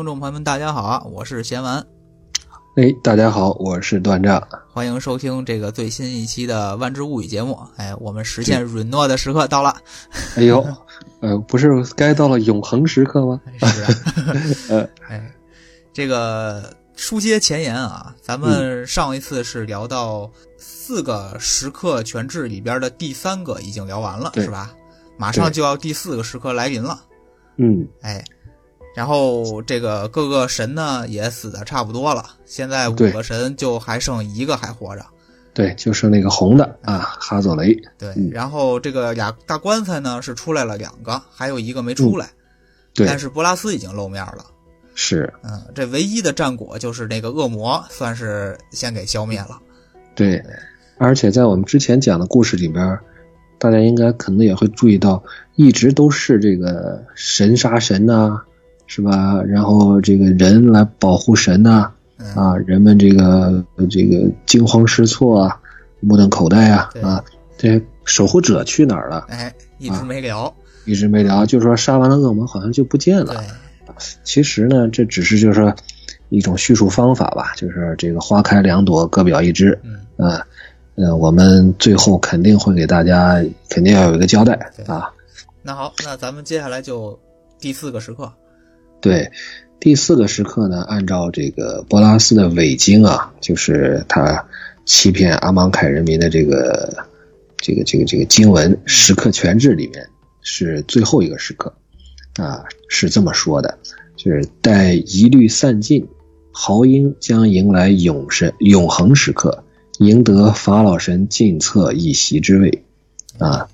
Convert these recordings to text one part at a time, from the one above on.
听众朋友们，大家好啊！我是贤完，哎，大家好，我是段炸，欢迎收听这个最新一期的《万智物语》节目。哎，我们实现允诺的时刻到了。哎呦，呃，不是该到了永恒时刻吗？是啊，呃，哎，这个书接前言啊，咱们上一次是聊到四个时刻全志里边的第三个已经聊完了，是吧？马上就要第四个时刻来临了。嗯，哎。然后这个各个神呢也死的差不多了，现在五个神就还剩一个还活着，对，就剩那个红的啊，哈佐雷。对，然后这个俩大棺材呢是出来了两个，还有一个没出来，对，但是波拉斯已经露面了，是，嗯，这唯一的战果就是那个恶魔算是先给消灭了，对，而且在我们之前讲的故事里边，大家应该可能也会注意到，一直都是这个神杀神呐。是吧？然后这个人来保护神呐，啊，人们这个这个惊慌失措啊，目瞪口呆啊，啊，这守护者去哪儿了？哎，一直没聊，一直没聊，就说杀完了恶魔好像就不见了。其实呢，这只是就是说一种叙述方法吧，就是这个花开两朵，各表一枝。嗯，啊，呃，我们最后肯定会给大家肯定要有一个交代啊。那好，那咱们接下来就第四个时刻。对，第四个时刻呢，按照这个波拉斯的伪经啊，就是他欺骗阿芒凯人民的这个这个这个这个经文时刻全志里面是最后一个时刻啊，是这么说的，就是待疑虑散尽，豪英将迎来永神永恒时刻，赢得法老神进策一席之位啊。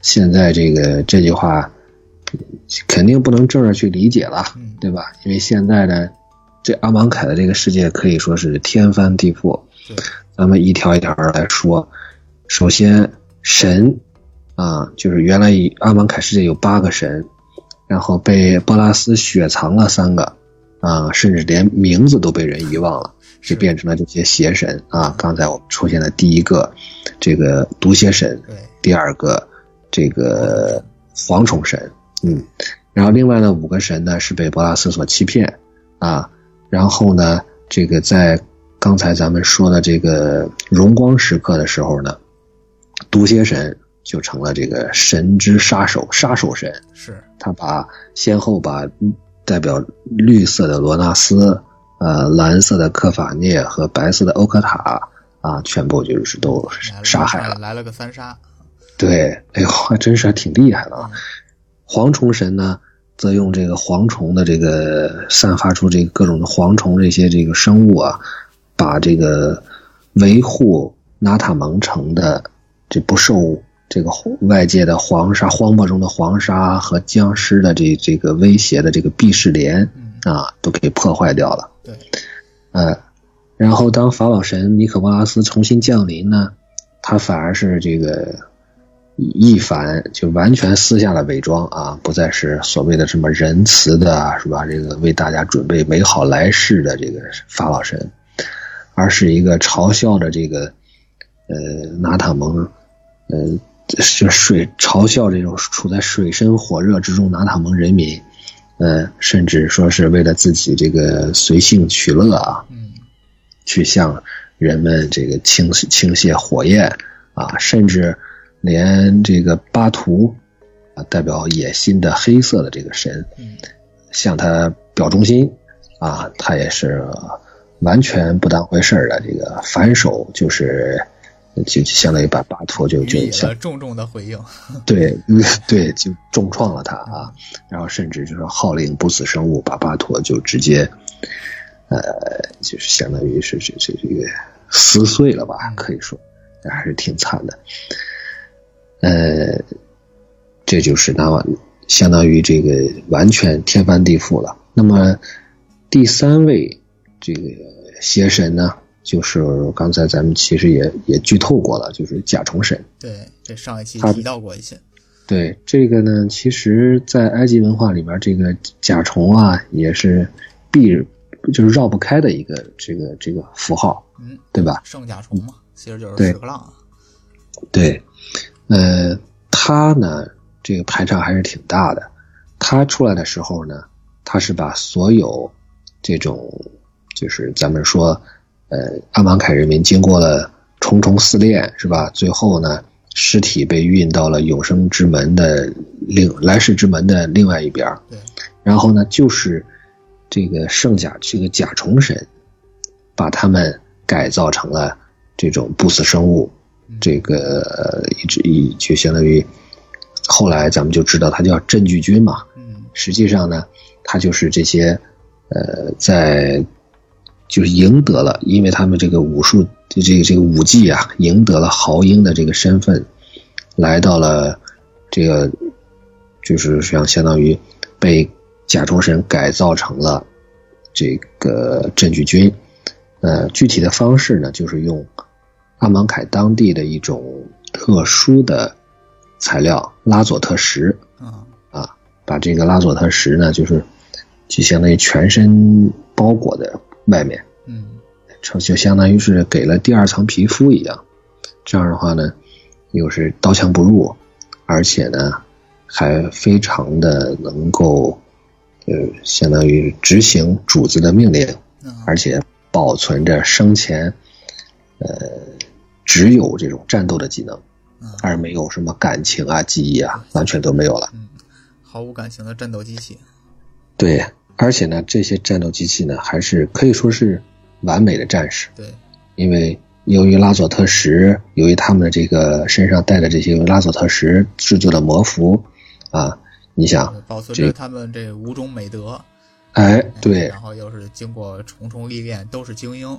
现在这个这句话。肯定不能正着去理解了，对吧？因为现在呢，这阿芒凯的这个世界可以说是天翻地覆。咱们一条一条来说。首先，神啊，就是原来阿芒凯世界有八个神，然后被波拉斯雪藏了三个啊，甚至连名字都被人遗忘了，就变成了这些邪神啊。刚才我们出现的第一个这个毒蝎神，第二个这个蝗虫神。嗯，然后另外呢，五个神呢是被博拉斯所欺骗啊，然后呢，这个在刚才咱们说的这个荣光时刻的时候呢，毒蝎神就成了这个神之杀手，杀手神是，他把先后把代表绿色的罗纳斯、呃蓝色的科法涅和白色的欧科塔啊，全部就是都杀害了，来了个三杀，对，哎呦，还真是还挺厉害的啊。蝗虫神呢，则用这个蝗虫的这个散发出这个各种的蝗虫这些这个生物啊，把这个维护纳塔蒙城的这不受这个外界的黄沙荒漠中的黄沙和僵尸的这这个威胁的这个避世莲啊，都给破坏掉了。对，呃，然后当法老神尼可波拉斯重新降临呢，他反而是这个。一反就完全撕下了伪装啊，不再是所谓的什么仁慈的，是吧？这个为大家准备美好来世的这个法老神，而是一个嘲笑着这个呃拿塔蒙，呃就水嘲笑这种处在水深火热之中拿塔蒙人民，呃，甚至说是为了自己这个随性取乐啊，去向人们这个倾倾泻火焰啊，甚至。连这个巴图啊，代表野心的黑色的这个神，向他表忠心啊，他也是完全不当回事的。这个反手就是就相当于把巴图就就像重重的回应，对 对，就重创了他啊。然后甚至就是号令不死生物把巴图就直接呃，就是相当于是这这这个撕碎了吧，可以说还是挺惨的。呃，这就是那相当于这个完全天翻地覆了。那么第三位这个邪神呢，就是刚才咱们其实也也剧透过了，就是甲虫神。对，这上一期提到过一些。对这个呢，其实，在埃及文化里边，这个甲虫啊，也是必就是绕不开的一个这个这个符号，嗯，对吧？圣甲虫嘛，其实就是屎壳郎。对。呃，他呢，这个排场还是挺大的。他出来的时候呢，他是把所有这种就是咱们说，呃，阿芒凯人民经过了重重试炼，是吧？最后呢，尸体被运到了永生之门的另来世之门的另外一边对，然后呢，就是这个圣甲这个甲虫神，把他们改造成了这种不死生物，这个呃一直一就相当于后来咱们就知道他叫镇巨军嘛，嗯实际上呢，他就是这些呃在就是赢得了，因为他们这个武术这这个这个武技啊，赢得了豪英的这个身份，来到了这个就是像相当于被甲虫神改造成了这个镇巨军。呃，具体的方式呢，就是用阿芒凯当地的一种特殊的材料拉佐特石啊啊，把这个拉佐特石呢，就是就相当于全身包裹在外面，嗯。就就相当于是给了第二层皮肤一样。这样的话呢，又是刀枪不入，而且呢，还非常的能够，呃，相当于执行主子的命令，啊而且保存着生前，呃，只有这种战斗的技能，啊而没有什么感情啊、记忆啊，完全都没有了。嗯，毫无感情的战斗机器。对，而且呢，这些战斗机器呢，还是可以说是完美的战士，对，因为由于拉佐特石，由于他们的这个身上带的这些拉佐特石制作的魔符啊，你想，保存这着他们这五种美德。哎，对，然后又是经过重重历练，都是精英。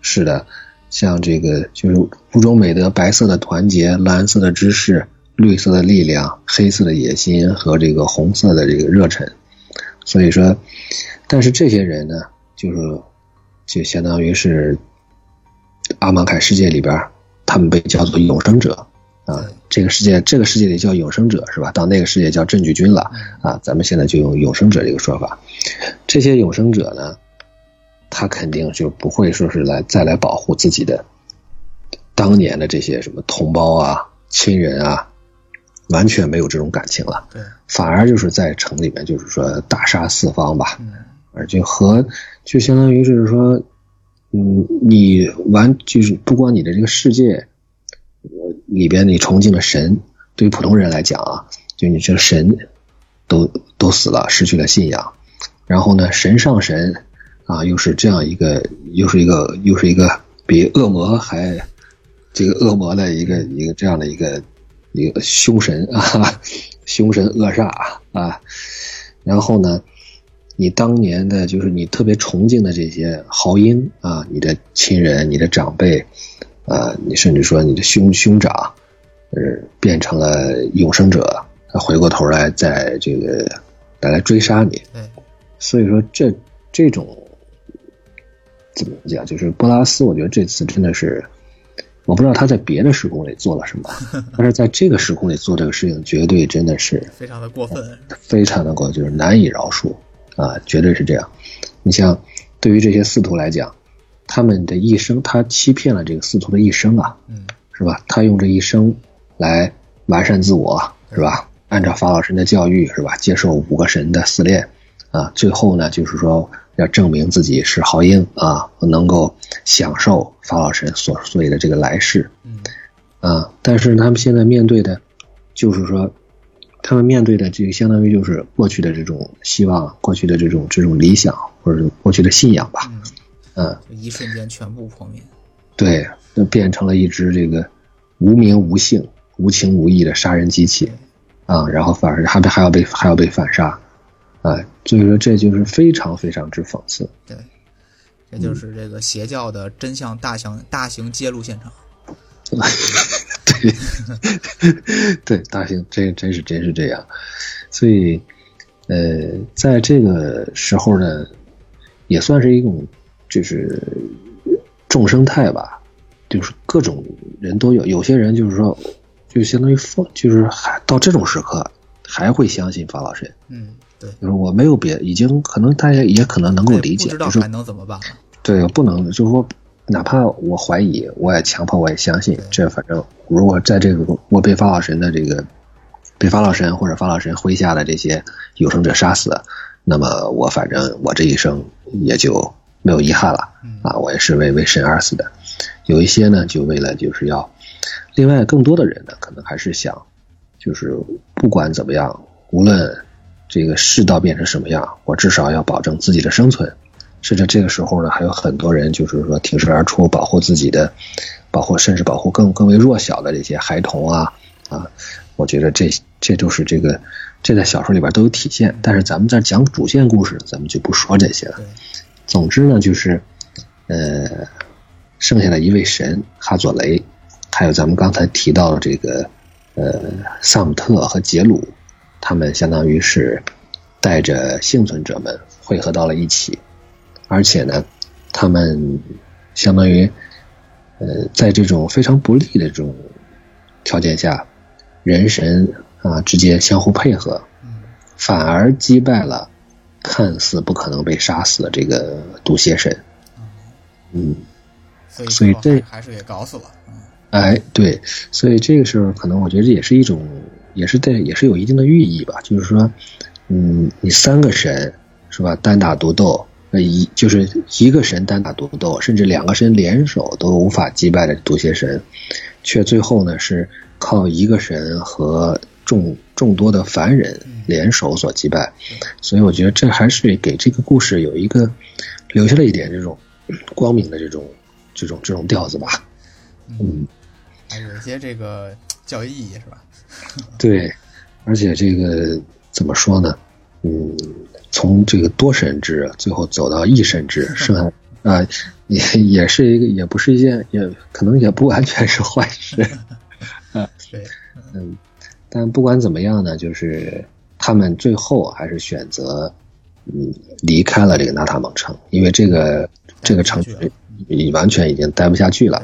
是的，像这个就是五种美德：白色的团结、蓝色的知识、绿色的力量、黑色的野心和这个红色的这个热忱。所以说，但是这些人呢，就是就相当于是阿芒凯世界里边，他们被叫做永生者啊。这个世界这个世界里叫永生者是吧？到那个世界叫镇据军了啊。咱们现在就用永生者这个说法。这些永生者呢，他肯定就不会说是来再来保护自己的当年的这些什么同胞啊、亲人啊，完全没有这种感情了，对，反而就是在城里面就是说大杀四方吧，嗯。而就和就相当于是说，嗯，你完就是不光你的这个世界呃里边你崇敬的神，对于普通人来讲啊，就你这个神都都死了，失去了信仰，然后呢，神上神啊，又是这样一个，又是一个，又是一个比恶魔还这个恶魔的一个一个这样的一个一个凶神 啊，凶神恶煞啊，然后呢，你当年的就是你特别崇敬的这些豪英啊，你的亲人、你的长辈，啊，你甚至说你的兄兄长，呃，变成了永生者，他回过头来在这个来来追杀你，对，所以说这这种怎么讲，就是波拉斯，我觉得这次真的是，我不知道他在别的时空里做了什么，但是在这个时空里做这个事情，绝对真的是 非常的过分。非常的过，就是难以饶恕啊，绝对是这样。你像对于这些司徒来讲，他们的一生，他欺骗了这个司徒的一生啊，嗯，是吧？他用这一生来完善自我，是吧？按照法老神的教育，是吧？接受五个神的试炼，啊，最后呢，就是说要证明自己是豪英啊，能够享受法老神所所谓的这个来世，嗯，啊，但是他们现在面对的，就是说，他们面对的这个相当于就是过去的这种希望，过去的这种这种理想，或者是过去的信仰吧，嗯，一瞬间全部破灭。对，就变成了一只这个无名无姓、无情无义的杀人机器啊，然后反而还被还要被还要被反杀，啊，所以说这就是非常非常之讽刺。对，这就是这个邪教的真相大型大型揭露现场。对，对，大型真真是真是这样，所以，呃，在这个时候呢，也算是一种就是众生态吧，就是各种人都有，有些人就是说，就相当于放，就是还到这种时刻还会相信法老神，嗯，对，就是我没有别，已经可能大家也可能能够理解，就是不知道还能怎么办。对，不能就是说，哪怕我怀疑，我也强迫，我也相信。这反正如果在这个我被法老神的这个被法老神或者法老神麾下的这些有生者杀死，那么我反正我这一生也就没有遗憾了啊，我也是为为神而死的。有一些呢，就为了就是要，另外更多的人呢，可能还是想，就是不管怎么样，无论这个世道变成什么样，我至少要保证自己的生存。甚至这个时候呢，还有很多人就是说挺身而出，保护自己的，保护甚至保护更更为弱小的这些孩童啊啊！我觉得这这都是这个这在小说里边都有体现。但是咱们在讲主线故事，咱们就不说这些了。总之呢，就是呃。剩下的一位神哈佐雷，还有咱们刚才提到的这个呃萨姆特和杰鲁，他们相当于是带着幸存者们汇合到了一起，而且呢，他们相当于呃在这种非常不利的这种条件下，人神啊之间相互配合，反而击败了看似不可能被杀死的这个毒蝎神，嗯。所以这还是给搞死了。哎，对，所以这个时候可能我觉得这也是一种，也是在也是有一定的寓意吧。就是说，嗯，你三个神是吧，单打独斗，那一就是一个神单打独斗，甚至两个神联手都无法击败的毒蝎神，却最后呢是靠一个神和众众多的凡人联手所击败。所以我觉得这还是给这个故事有一个留下了一点这种光明的这种。这种这种调子吧，嗯，还有一些这个教育意义是吧？对，而且这个怎么说呢？嗯，从这个多神制最后走到一神制，是吧？啊，也也是一个，也不是一件，也可能也不完全是坏事。啊，对，嗯，但不管怎么样呢，就是他们最后还是选择嗯离开了这个纳塔蒙城，因为这个这个城。你完全已经待不下去了，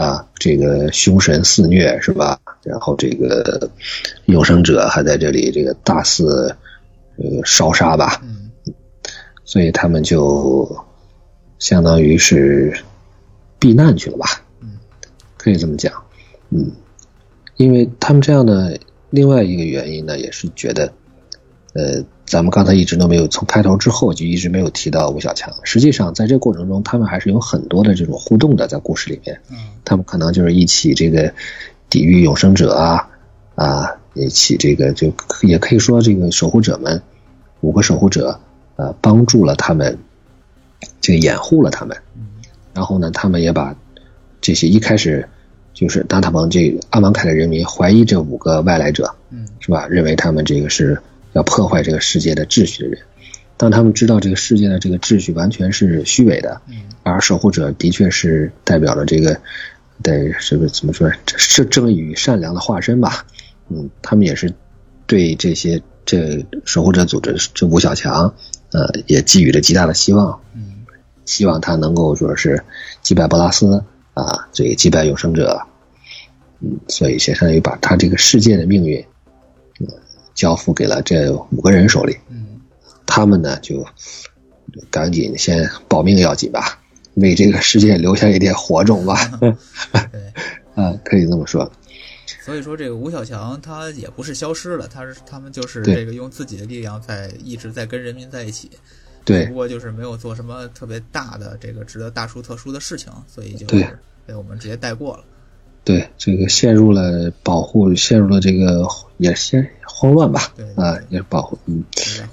啊，这个凶神肆虐是吧？然后这个永生者还在这里这个大肆呃烧杀吧，所以他们就相当于是避难去了吧，可以这么讲，嗯，因为他们这样的另外一个原因呢，也是觉得，呃。咱们刚才一直都没有从开头之后就一直没有提到吴小强。实际上，在这过程中，他们还是有很多的这种互动的，在故事里面。嗯，他们可能就是一起这个抵御永生者啊啊，一起这个就也可以说这个守护者们五个守护者呃帮助了他们，这个掩护了他们。然后呢，他们也把这些一开始就是达塔蒙这阿芒凯的人民怀疑这五个外来者，嗯，是吧？认为他们这个是。要破坏这个世界的秩序的人，当他们知道这个世界的这个秩序完全是虚伪的，而守护者的确是代表了这个，对，是不是怎么说，是正义与善良的化身吧？嗯，他们也是对这些这守护者组织这吴小强，呃，也寄予了极大的希望，嗯，希望他能够说是击败波拉斯啊，这个击败永生者，嗯，所以相当于把他这个世界的命运。交付给了这五个人手里，嗯，他们呢就赶紧先保命要紧吧，为这个世界留下一点火种吧。对，啊，可以这么说。所以说，这个吴小强他也不是消失了，他是他们就是这个用自己的力量在一直在跟人民在一起。对，不过就是没有做什么特别大的这个值得大书特书的事情，所以就被我们直接带过了。对，这个陷入了保护，陷入了这个也先慌乱吧，啊，也是保护，嗯，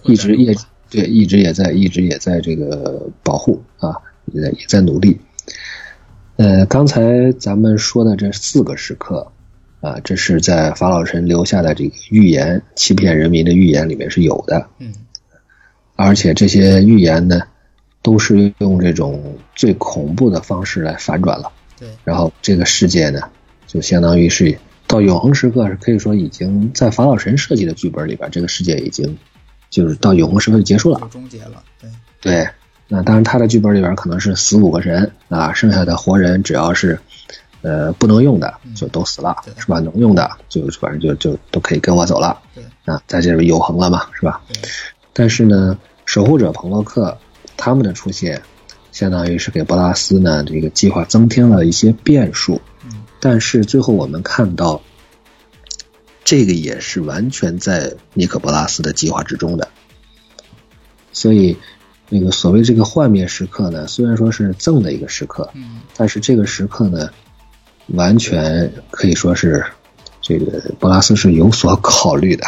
一直也对，一直也在，一直也在这个保护啊，也在也在努力。呃，刚才咱们说的这四个时刻啊，这是在法老神留下的这个预言，欺骗人民的预言里面是有的，嗯，而且这些预言呢，都是用这种最恐怖的方式来反转了，对，然后这个世界呢。就相当于是到永恒时刻，是可以说已经在法老神设计的剧本里边，这个世界已经就是到永恒时刻就结束了，终结了。对对，那当然他的剧本里边可能是死五个人啊，剩下的活人只要是呃不能用的就都死了，是吧？能用的就反正就就都可以跟我走了。对啊，在这里永恒了嘛，是吧？但是呢，守护者彭洛克他们的出现，相当于是给波拉斯呢这个计划增添了一些变数。但是最后我们看到，这个也是完全在尼可波拉斯的计划之中的。所以那个所谓这个幻灭时刻呢，虽然说是赠的一个时刻，嗯，但是这个时刻呢，完全可以说是这个波拉斯是有所考虑的，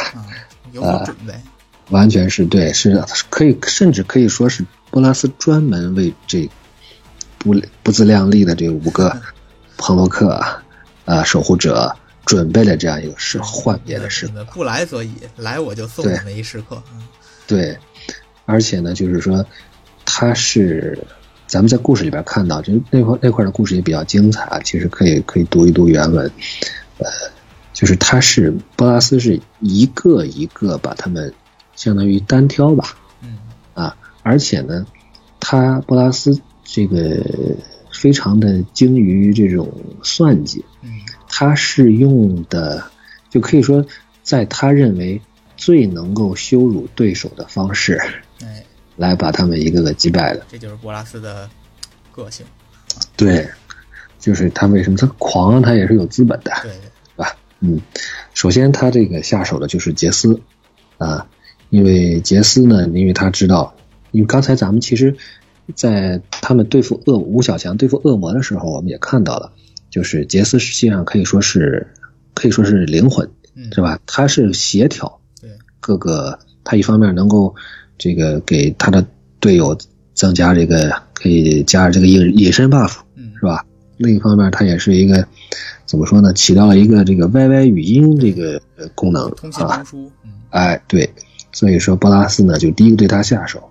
有所准备，完全是对，是可以甚至可以说是波拉斯专门为这不不自量力的这五个彭洛克啊守护者。准备了这样一个是幻灭的时刻，不来所以，来我就送你们一时刻。对，而且呢，就是说，他是咱们在故事里边看到，就那块那块的故事也比较精彩啊。其实可以可以读一读原文，呃，就是他是波拉斯是一个一个把他们相当于单挑吧，嗯啊，而且呢，他波拉斯这个非常的精于这种算计，嗯。他是用的，就可以说，在他认为最能够羞辱对手的方式，哎，来把他们一个个击败的。这就是博拉斯的个性。对，就是他为什么他狂，他也是有资本的，对，吧？嗯，首先他这个下手的就是杰斯啊，因为杰斯呢，因为他知道，因为刚才咱们其实，在他们对付恶吴小强对付恶魔的时候，我们也看到了。就是杰斯实际上可以说是，可以说是灵魂，是吧？他是协调，对各个，他一方面能够这个给他的队友增加这个可以加这个隐隐身 buff，是吧？另一方面，他也是一个怎么说呢？起到了一个这个 YY 语音这个功能啊，哎，对，所以说波拉斯呢就第一个对他下手，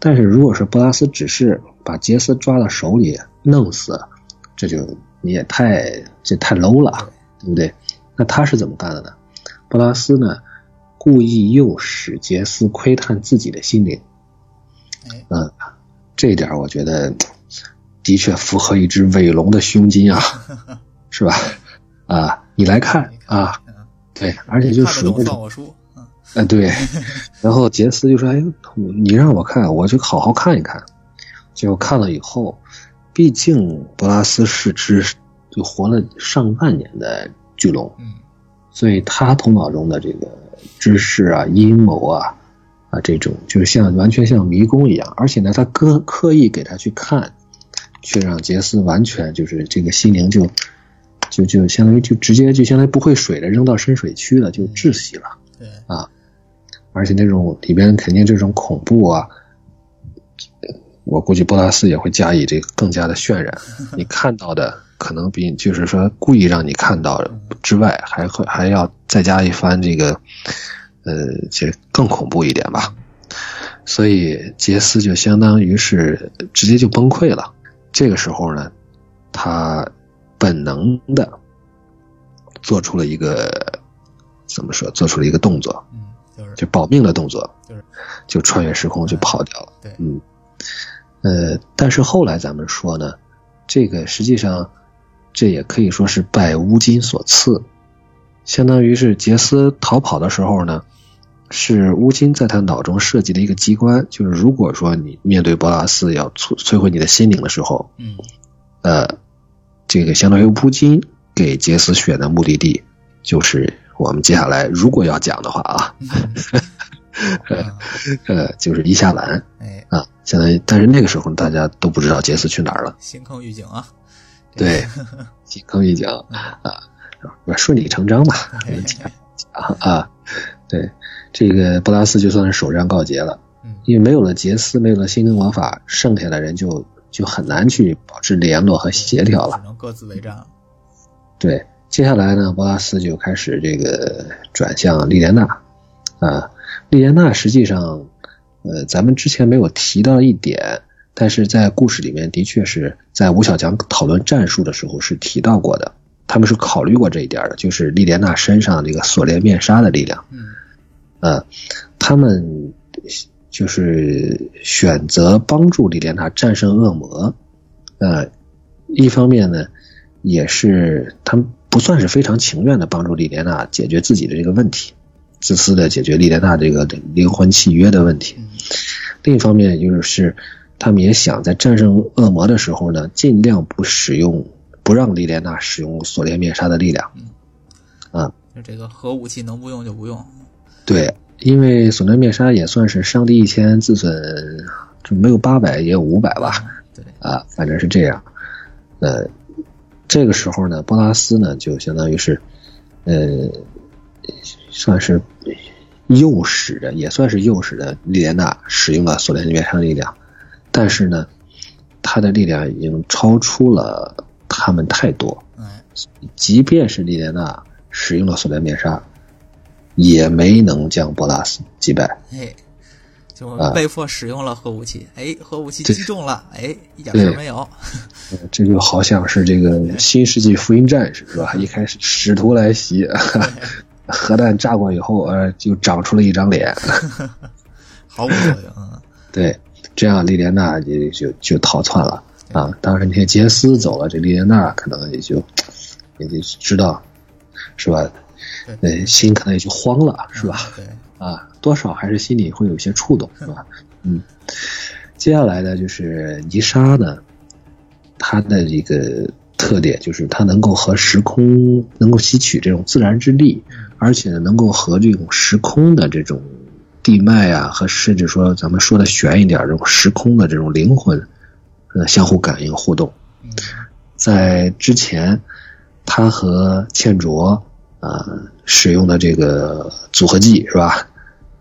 但是如果是波拉斯只是把杰斯抓到手里弄死，这就。你也太这太 low 了，对不对？那他是怎么干的呢？布拉斯呢，故意诱使杰斯窥探自己的心灵。嗯，这一点我觉得的确符合一只伪龙的胸襟啊，是吧？啊，你来看啊，对，而且就属于那种，哎，对。然后杰斯就说：“哎，你让我看，我就好好看一看。”结果看了以后。毕竟，博拉斯是只就活了上万年的巨龙，嗯，所以他头脑中的这个知识啊、阴谋啊啊这种，就是像完全像迷宫一样。而且呢，他刻刻意给他去看，却让杰斯完全就是这个心灵就就就相当于就直接就相当于不会水的扔到深水区了，就窒息了。对啊，而且那种里边肯定这种恐怖啊。我估计波拉斯也会加以这个更加的渲染，你看到的可能比就是说故意让你看到之外，还会还要再加一番这个，呃，这更恐怖一点吧。所以杰斯就相当于是直接就崩溃了。这个时候呢，他本能的做出了一个怎么说？做出了一个动作，嗯，就是就保命的动作，就是就穿越时空就跑掉了。对，嗯。呃，但是后来咱们说呢，这个实际上，这也可以说是拜乌金所赐，相当于是杰斯逃跑的时候呢，是乌金在他脑中设计的一个机关，就是如果说你面对博拉斯要摧摧毁你的心灵的时候，嗯，呃，这个相当于乌金给杰斯选的目的地，就是我们接下来如果要讲的话啊。呃，就是伊夏兰，哎啊，相当于，但是那个时候大家都不知道杰斯去哪儿了。新坑预警啊，对，新坑预警啊，顺理成章吧，啊啊，对，这个布拉斯就算是首战告捷了，因为没有了杰斯，没有了心灵魔法，剩下的人就就很难去保持联络和协调了，只能各自为战了。对，接下来呢，布拉斯就开始这个转向莉莲娜，啊。莉莲娜实际上，呃，咱们之前没有提到一点，但是在故事里面的确是在吴小强讨论战术的时候是提到过的，他们是考虑过这一点的，就是莉莲娜身上这个锁链面纱的力量，嗯，呃，他们就是选择帮助莉莲娜战胜恶魔，呃，一方面呢，也是他们不算是非常情愿的帮助莉莲娜解决自己的这个问题。自私的解决莉莲娜这个灵魂契约的问题，另一方面就是他们也想在战胜恶魔的时候呢，尽量不使用，不让莉莲娜使用锁链面纱的力量。啊，就这个核武器能不用就不用。对，因为锁链灭杀也算是伤敌一千，自损就没有八百也有五百吧。对啊，反正是这样。呃，这个时候呢，波拉斯呢就相当于是，呃，算是诱使的，也算是诱使的莉莲娜使用了索连灭杀力量，但是呢，他的力量已经超出了他们太多。即便是莉莲娜使用了锁链面纱，也没能将波拉斯击败。哎，就被迫使用了核武器。哎，核武器击中了。哎，一点事没有。这就好像是这个新世纪福音战士是吧？一开始使徒来袭，核弹炸过以后，呃，就长出了一张脸，毫无作用。对，这样莉莲娜也就就逃窜了啊。当时那些杰斯走了，这莉莲娜可能也就。也就知道，是吧？呃，心可能也就慌了，是吧？对，啊，多少还是心里会有些触动，是吧？嗯，接下来呢，就是泥沙呢，他的这个特点就是它能够和时空能够吸取这种自然之力，而且呢，能够和这种时空的这种地脉啊，和甚至说咱们说的悬一点，这种时空的这种灵魂，呃，相互感应互动，在之前。他和倩卓啊使用的这个组合技是吧？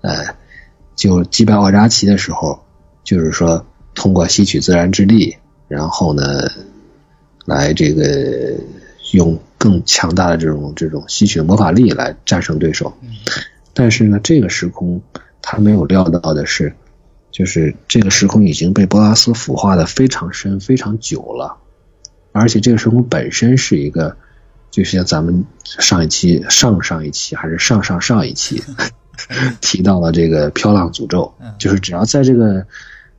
呃，就击败奥扎奇的时候，就是说通过吸取自然之力，然后呢，来这个用更强大的这种这种吸取魔法力来战胜对手。但是呢，这个时空他没有料到的是，就是这个时空已经被波拉斯腐化的非常深、非常久了，而且这个时空本身是一个。就像咱们上一期、上上一期还是上上上一期 提到了这个飘浪诅咒，就是只要在这个，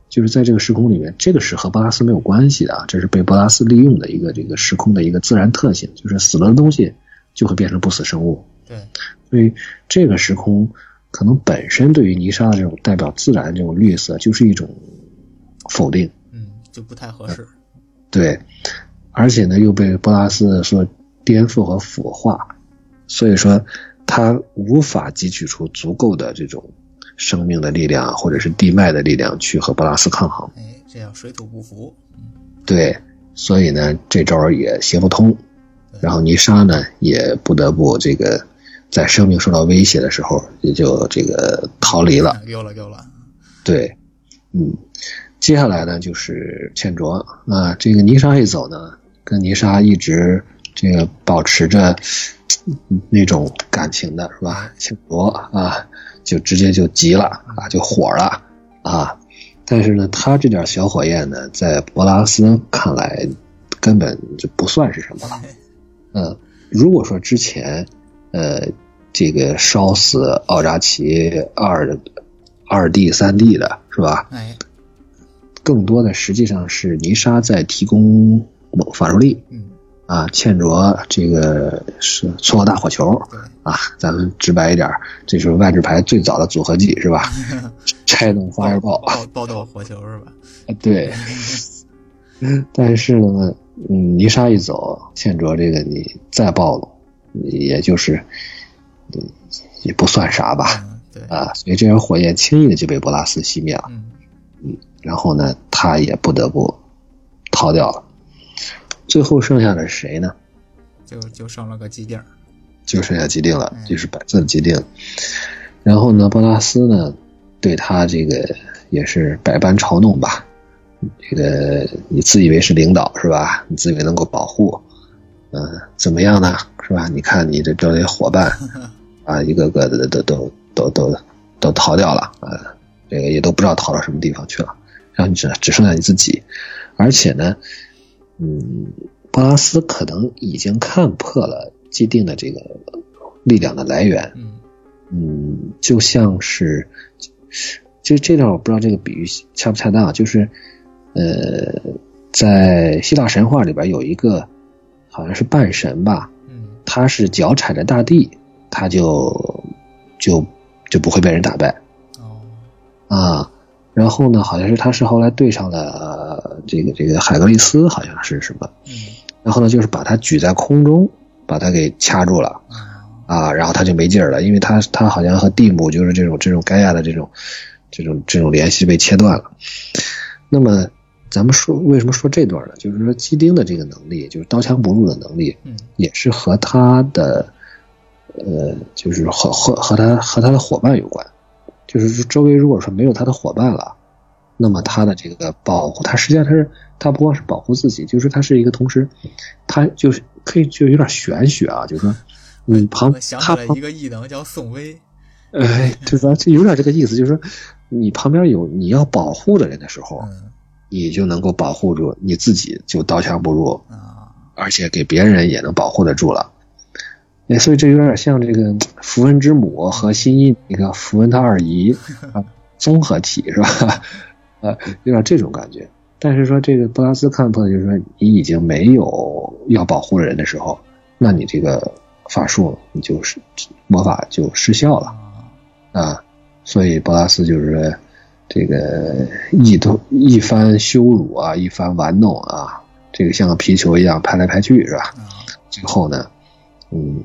就是在这个时空里面，这个是和波拉斯没有关系的啊，这是被波拉斯利用的一个这个时空的一个自然特性，就是死了的东西就会变成不死生物。对，所以这个时空可能本身对于泥沙的这种代表自然这种绿色就是一种否定，嗯，就不太合适。对，而且呢，又被波拉斯说。颠覆和腐化，所以说他无法汲取出足够的这种生命的力量，或者是地脉的力量去和波拉斯抗衡。哎，这样水土不服。对，所以呢，这招也行不通。然后泥沙呢，也不得不这个在生命受到威胁的时候，也就这个逃离了。溜了溜了。对，嗯，接下来呢就是倩卓啊，这个泥沙一走呢，跟泥沙一直。这个保持着那种感情的是吧？倩卓啊，就直接就急了啊，就火了啊！但是呢，他这点小火焰呢，在博拉斯看来根本就不算是什么了。嗯，如果说之前呃这个烧死奥扎奇二二弟三弟的是吧？哎，更多的实际上是泥沙在提供法术力。嗯。啊，欠着这个是搓大火球啊，咱们直白一点，这是万智牌最早的组合技是吧？拆动发热爆 爆豆火球是吧？对。但是呢，嗯，泥沙一走，欠着这个你再暴露，也就是也不算啥吧？对啊，所以这样火焰轻易的就被博拉斯熄灭了。嗯，然后呢，他也不得不逃掉了。最后剩下的是谁呢？就就剩了个基定，就剩下基定了，就是白色的基定。然后呢，波拉斯呢，对他这个也是百般嘲弄吧。这个你自以为是领导是吧？你自以为能够保护，嗯，怎么样呢？是吧？你看你的这些伙伴 啊，一个个的都都都都都逃掉了啊，这个也都不知道逃到什么地方去了。然后你只只剩下你自己，而且呢。嗯，波拉斯可能已经看破了既定的这个力量的来源。嗯，嗯，就像是，就这段我不知道这个比喻恰不恰当，就是呃，在希腊神话里边有一个好像是半神吧，嗯，他是脚踩着大地，他就就就不会被人打败。哦，啊。然后呢，好像是他是后来对上了这个这个海格力斯，好像是什么。嗯。然后呢，就是把他举在空中，把他给掐住了。啊，然后他就没劲儿了，因为他他好像和蒂姆就是这种这种盖亚的这种这种这种联系被切断了。那么咱们说为什么说这段呢？就是说基丁的这个能力，就是刀枪不入的能力，嗯，也是和他的呃，就是和和和他和他的伙伴有关。就是周围如果说没有他的伙伴了，那么他的这个保护，他实际上他是他不光是保护自己，就是他是一个同时，他就是可以就有点玄学啊，就是说。嗯，旁他一个异能叫宋威，哎，就咱就有点这个意思，就是说你旁边有你要保护的人的时候，你就能够保护住你自己，就刀枪不入啊，而且给别人也能保护得住了。哎，所以这有点像这个符文之母和新一那个符文他二姨 啊，综合体是吧？啊，有点这种感觉。但是说这个布拉斯看破，就是说你已经没有要保护的人的时候，那你这个。法术你就是魔法就失效了啊，所以布拉斯就是这个一通一番羞辱啊，一番玩弄啊，这个像个皮球一样拍来拍去是吧？最后呢，嗯，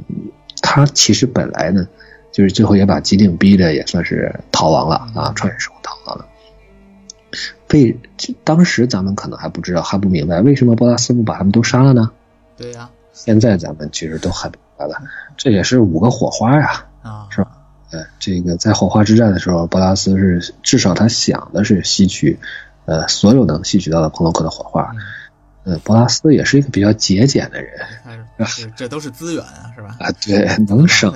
他其实本来呢，就是最后也把吉定逼的也算是逃亡了啊，穿越时空逃亡了。为当时咱们可能还不知道还不明白为什么波拉斯不把他们都杀了呢？对呀，现在咱们其实都很。了，这也是五个火花呀，啊，是吧？呃，这个在火花之战的时候，波拉斯是至少他想的是吸取，呃，所有能吸取到的克洛克的火花。呃，波拉斯也是一个比较节俭的人，是这都是资源啊，是吧？啊，对，能省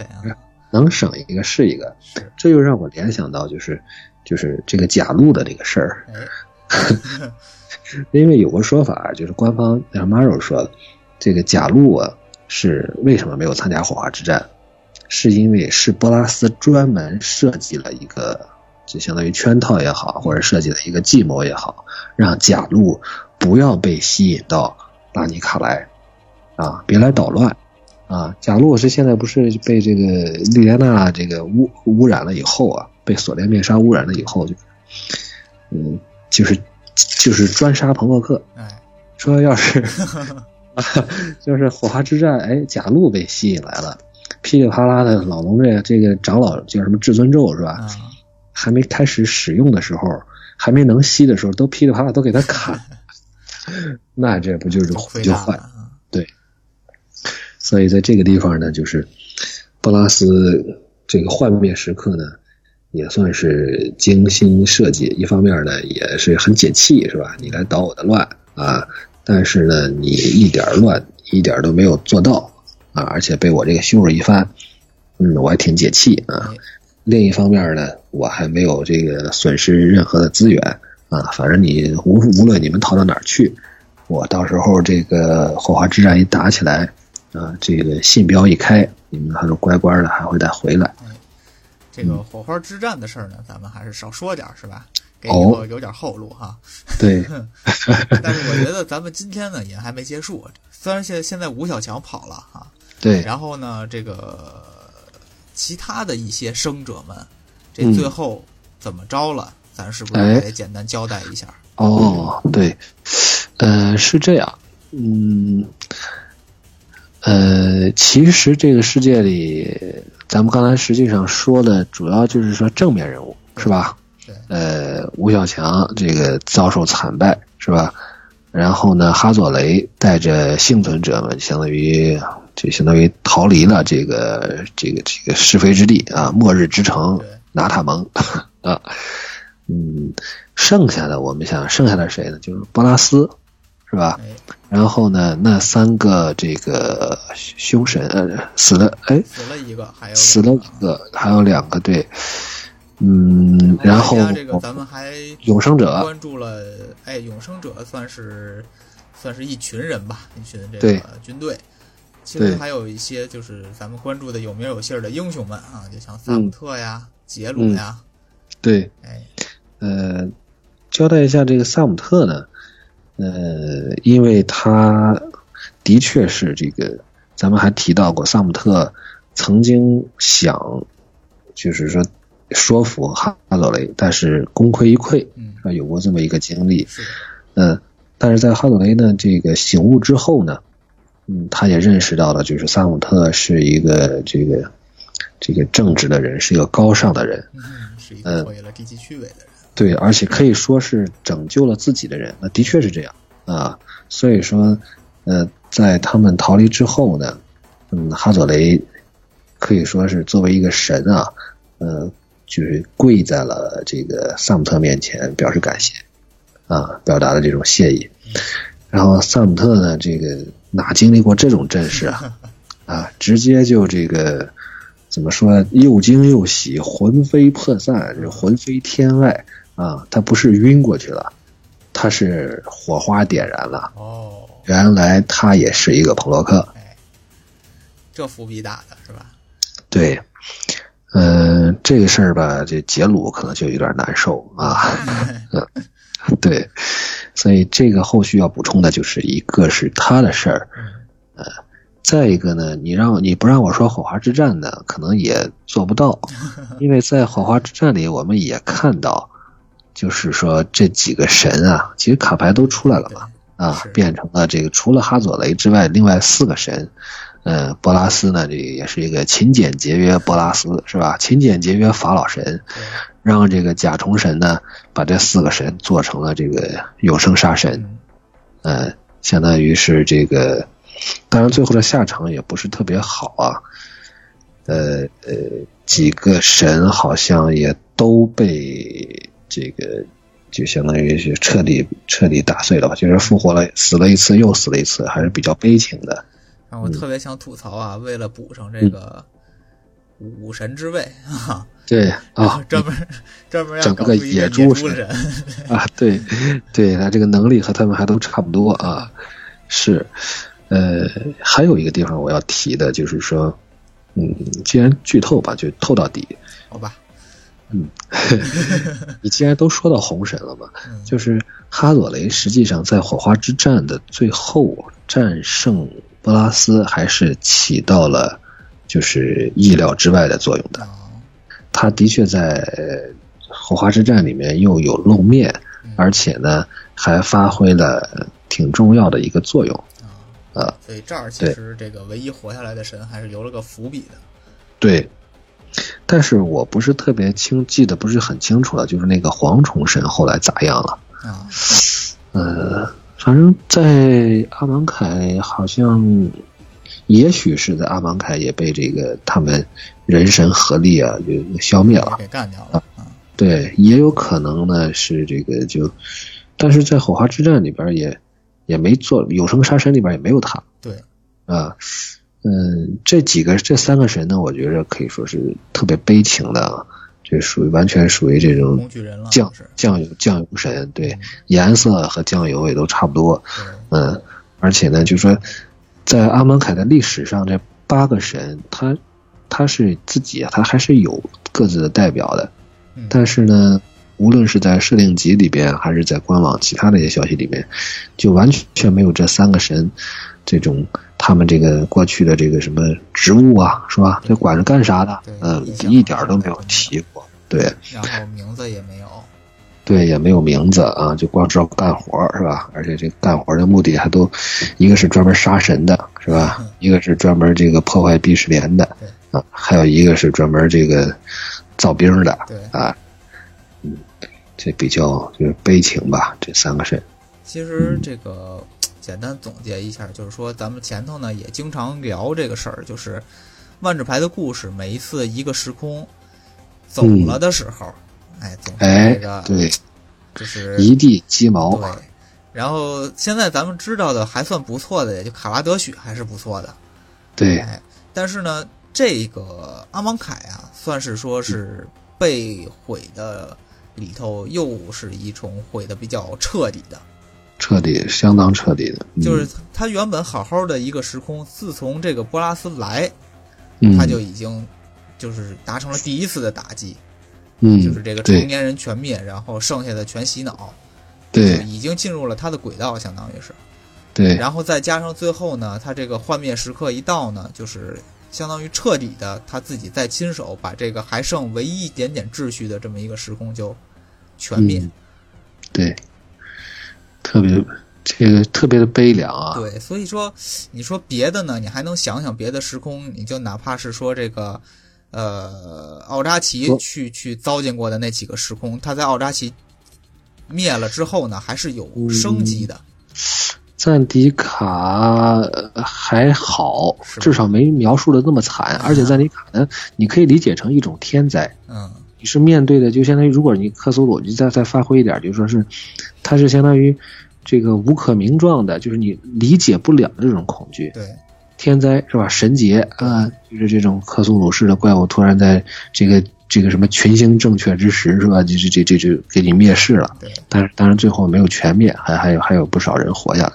能省一个是一个。这又让我联想到就是就是这个贾路的这个事儿，因为有个说法就是官方像 Maro 说，这个贾路啊。是为什么没有参加火花之战？是因为是波拉斯专门设计了一个，就相当于圈套也好，或者设计了一个计谋也好，让贾路不要被吸引到拉尼卡来，啊，别来捣乱，啊，贾路是现在不是被这个莉莲娜这个污污染了以后啊，被锁链面纱污染了以后，就，嗯，就是就是专杀彭洛克，说要是。就是火花之战，哎，贾路被吸引来了，噼里啪啦的老龙这这个长老叫什么至尊咒是吧？还没开始使用的时候，还没能吸的时候，都噼里啪啦都给他砍，那这不就是就坏？对，所以在这个地方呢，就是布拉斯这个幻灭时刻呢，也算是精心设计，一方面呢也是很解气是吧？你来捣我的乱啊！但是呢，你一点乱一点都没有做到啊，而且被我这个羞辱一番，嗯，我还挺解气啊。另一方面呢，我还没有这个损失任何的资源啊，反正你无无论你们逃到哪儿去，我到时候这个火花之战一打起来啊，这个信标一开，你们还是乖乖的，还会再回来。这个火花之战的事儿呢，咱们还是少说点是吧？给以后有点后路哈。对，但是我觉得咱们今天呢也还没结束。虽然现现在吴小强跑了哈，对，然后呢，这个其他的一些生者们，这最后怎么着了？咱是不是得简单交代一下？哦，对，呃，是这样，嗯，呃，其实这个世界里，咱们刚才实际上说的主要就是说正面人物，是吧？呃，吴小强这个遭受惨败是吧？然后呢，哈佐雷带着幸存者们，相当于就相当于逃离了这个这个这个是非之地啊，末日之城拿塔蒙 啊。嗯，剩下的我们想，剩下的谁呢？就是波拉斯是吧？然后呢，那三个这个凶神呃死了，哎，死了一个，还有死了一个，还有两个对。嗯，然后这个咱们还永生者关注了，哎，永生者算是算是一群人吧，一群这个军队。其实还有一些就是咱们关注的有名有姓的英雄们啊，就像萨姆特呀、杰鲁呀。对，哎，呃，交代一下这个萨姆特呢，呃，因为他的确是这个，咱们还提到过，萨姆特曾经想，就是说。说服哈佐雷，但是功亏一篑，啊，有过这么一个经历，嗯，但是在哈佐雷呢这个醒悟之后呢，嗯，他也认识到了，就是萨姆特是一个这个这个正直的人，是一个高尚的人，嗯，是一个脱离了低级趣味的人。对，而且可以说是拯救了自己的人，那的确是这样啊。所以说，呃，在他们逃离之后呢，嗯，哈佐雷可以说是作为一个神啊，呃，就是跪在了这个萨姆特面前，表示感谢啊，表达了这种谢意。然后萨姆特呢，这个哪经历过这种阵势啊？啊，直接就这个怎么说，又惊又喜，魂飞魄散，魂飞天外。啊，他不是晕过去了，他是火花点燃了。哦，原来他也是一个彭洛克。哎，这伏笔打的是吧？对，嗯，这个事儿吧，这杰鲁可能就有点难受啊。嗯，对，所以这个后续要补充的就是一个是他的事儿，呃，再一个呢，你让你不让我说火花之战呢，可能也做不到，因为在火花之战里，我们也看到。就是说这几个神啊，其实卡牌都出来了嘛，啊，变成了这个除了哈佐雷之外，另外四个神，呃，波拉斯呢，这也是一个勤俭节约波拉斯是吧？勤俭节约法老神，让这个甲虫神呢，把这四个神做成了这个永生杀神，呃，相当于是这个，当然最后的下场也不是特别好啊，呃呃，几个神好像也都被。这个就相当于是彻底彻底打碎了吧，就是复活了，死了一次又死了一次，还是比较悲情的。我特别想吐槽啊，为了补上这个武神之位啊，对啊，专门专门整个野猪神啊，对对，他这个能力和他们还都差不多啊。是，呃，还有一个地方我要提的，就是说，嗯，既然剧透吧，就透到底，好吧。嗯，你既然都说到红神了嘛，就是哈佐雷实际上在火花之战的最后战胜波拉斯，还是起到了就是意料之外的作用的。他的确在火花之战里面又有露面，而且呢还发挥了挺重要的一个作用。啊，所以这儿其实这个唯一活下来的神还是留了个伏笔的。对。但是我不是特别清记得不是很清楚了，就是那个蝗虫神后来咋样了？啊，呃，反正在阿芒凯好像，也许是在阿芒凯也被这个他们人神合力啊就消灭了，给干掉了。对，也有可能呢是这个就，但是在火花之战里边也也没做有生杀神里边也没有他。对，啊。嗯，这几个这三个神呢，我觉着可以说是特别悲情的，这属于完全属于这种酱酱油酱油神，对，颜色和酱油也都差不多。嗯，而且呢，就说在阿蒙凯的历史上，这八个神，他他是自己啊，他还是有各自的代表的。但是呢，无论是在设定集里边，还是在官网其他的一些消息里面，就完全没有这三个神这种。他们这个过去的这个什么职务啊，是吧？这管着干啥的？嗯，一点都没有提过。对，然后名字也没有。对，也没有名字啊，就光知道干活是吧？而且这干活的目的还都，一个是专门杀神的，是吧？一个是专门这个破坏避世莲的，啊，还有一个是专门这个造兵的，对啊，嗯，这比较就是悲情吧，这三个神。其实这个。简单总结一下，就是说咱们前头呢也经常聊这个事儿，就是万智牌的故事，每一次一个时空走了的时候，哎，总是这个对，就是一地鸡毛。对，然后现在咱们知道的还算不错的，也就卡拉德许还是不错的。对，哎，但是呢，这个阿芒凯啊，算是说是被毁的里头，又是一重毁的比较彻底的。彻底，相当彻底的，就是他原本好好的一个时空，自从这个波拉斯来，他就已经就是达成了第一次的打击，嗯，就是这个成年人全灭，然后剩下的全洗脑，对，已经进入了他的轨道，相当于是，对，然后再加上最后呢，他这个幻灭时刻一到呢，就是相当于彻底的他自己再亲手把这个还剩唯一一点点秩序的这么一个时空就全灭，对。特别这个特别的悲凉啊。对，所以说你说别的呢，你还能想想别的时空，你就哪怕是说这个，呃，奥扎奇去去糟践过的那几个时空，他在奥扎奇灭了之后呢，还是有生机的。赞迪卡还好，至少没描述的那么惨。而且赞迪卡呢，你可以理解成一种天灾。嗯，你是面对的，就相当于如果你克苏鲁，你再再发挥一点，就说是，它是相当于这个无可名状的，就是你理解不了的这种恐惧。对，天灾是吧？神劫啊，就是这种克苏鲁式的怪物突然在这个这个什么群星正确之时是吧？就这这这就给你灭世了。对，但是当然最后没有全灭，还还有还有不少人活下来。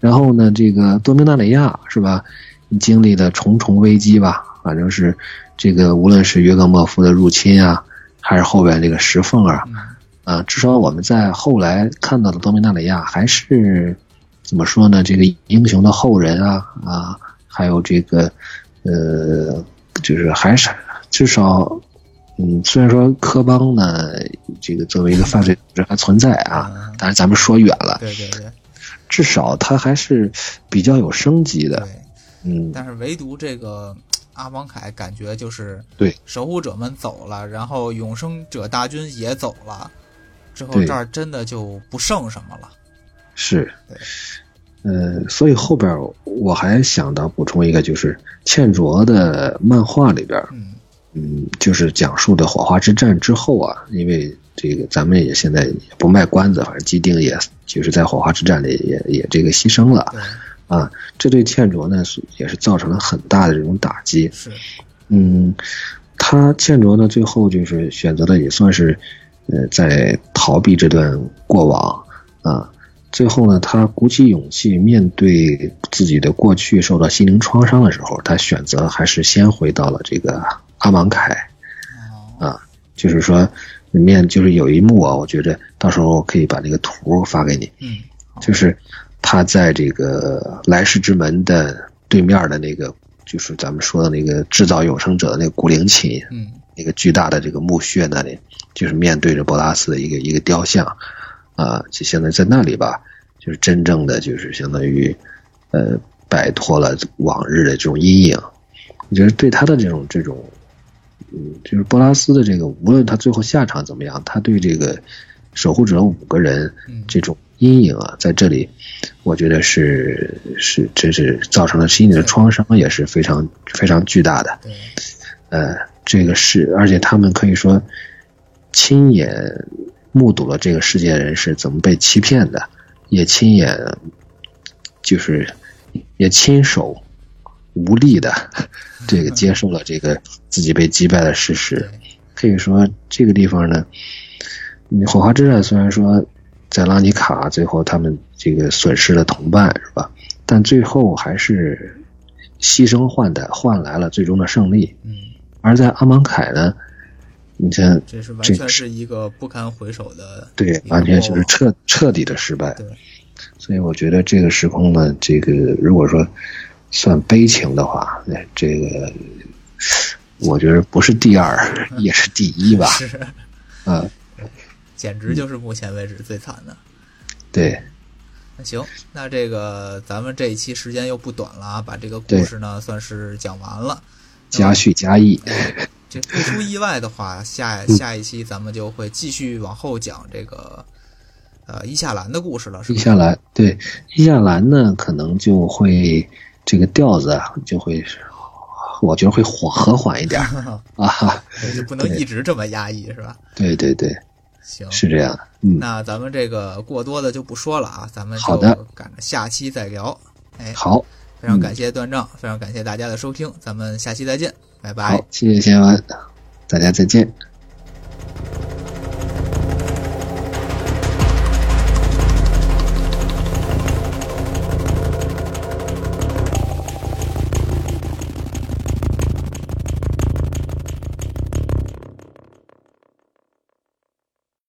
然后呢，这个多明纳里亚是吧？你经历了重重危机吧？反正是这个，无论是约格莫夫的入侵啊，还是后边这个石缝啊，啊，至少我们在后来看到的多米纳里亚还是怎么说呢？这个英雄的后人啊啊，还有这个呃，就是还是至少，嗯，虽然说科邦呢，这个作为一个犯罪组织还存在啊，但是咱们说远了。对对对。至少他还是比较有生机的，嗯。但是唯独这个阿王凯，感觉就是对守护者们走了，然后永生者大军也走了，之后这儿真的就不剩什么了。是，呃，所以后边我还想到补充一个，就是茜卓的漫画里边，嗯嗯，就是讲述的火花之战之后啊，因为。这个咱们也现在也不卖关子，反正基丁也就是在火花之战里也也这个牺牲了，啊，这对茜卓呢是也是造成了很大的这种打击。是，嗯，他茜卓呢最后就是选择的也算是，呃，在逃避这段过往啊，最后呢他鼓起勇气面对自己的过去受到心灵创伤的时候，他选择还是先回到了这个阿芒凯，啊，就是说。里面就是有一幕啊，我觉着到时候可以把那个图发给你。嗯，就是他在这个来世之门的对面的那个，就是咱们说的那个制造永生者的那个古灵琴，嗯，那个巨大的这个墓穴那里，就是面对着波拉斯的一个一个雕像，啊，就现在在那里吧，就是真正的就是相当于，呃，摆脱了往日的这种阴影。我觉得对他的这种这种。嗯，就是波拉斯的这个，无论他最后下场怎么样，他对这个守护者五个人这种阴影啊，在这里，我觉得是是，这是造成了心理的创伤，也是非常非常巨大的。呃，这个是，而且他们可以说亲眼目睹了这个世界人是怎么被欺骗的，也亲眼就是也亲手。无力的，这个接受了这个自己被击败的事实，可以说这个地方呢，火花之战虽然说在拉尼卡最后他们这个损失了同伴是吧？但最后还是牺牲换的换来了最终的胜利。嗯，而在阿芒凯呢，你看这是完全是一个不堪回首的，对，完全就是彻彻底的失败。对，所以我觉得这个时空呢，这个如果说。算悲情的话，那这个我觉得不是第二，也是第一吧。是，嗯，简直就是目前为止最惨的。对，那行，那这个咱们这一期时间又不短了啊，把这个故事呢算是讲完了。加叙加意。这不出意外的话，下下一期咱们就会继续往后讲这个呃伊夏兰的故事了。是伊夏兰，对伊夏兰呢，可能就会。这个调子啊，就会，我觉得会缓和缓一点 啊，就不能一直这么压抑，是吧？对对对，行，是这样。嗯，那咱们这个过多的就不说了啊，咱们好的赶着下期再聊。哎，好，非常感谢段正，非常感谢大家的收听，咱们下期再见，拜拜。好，谢谢先文，大家再见。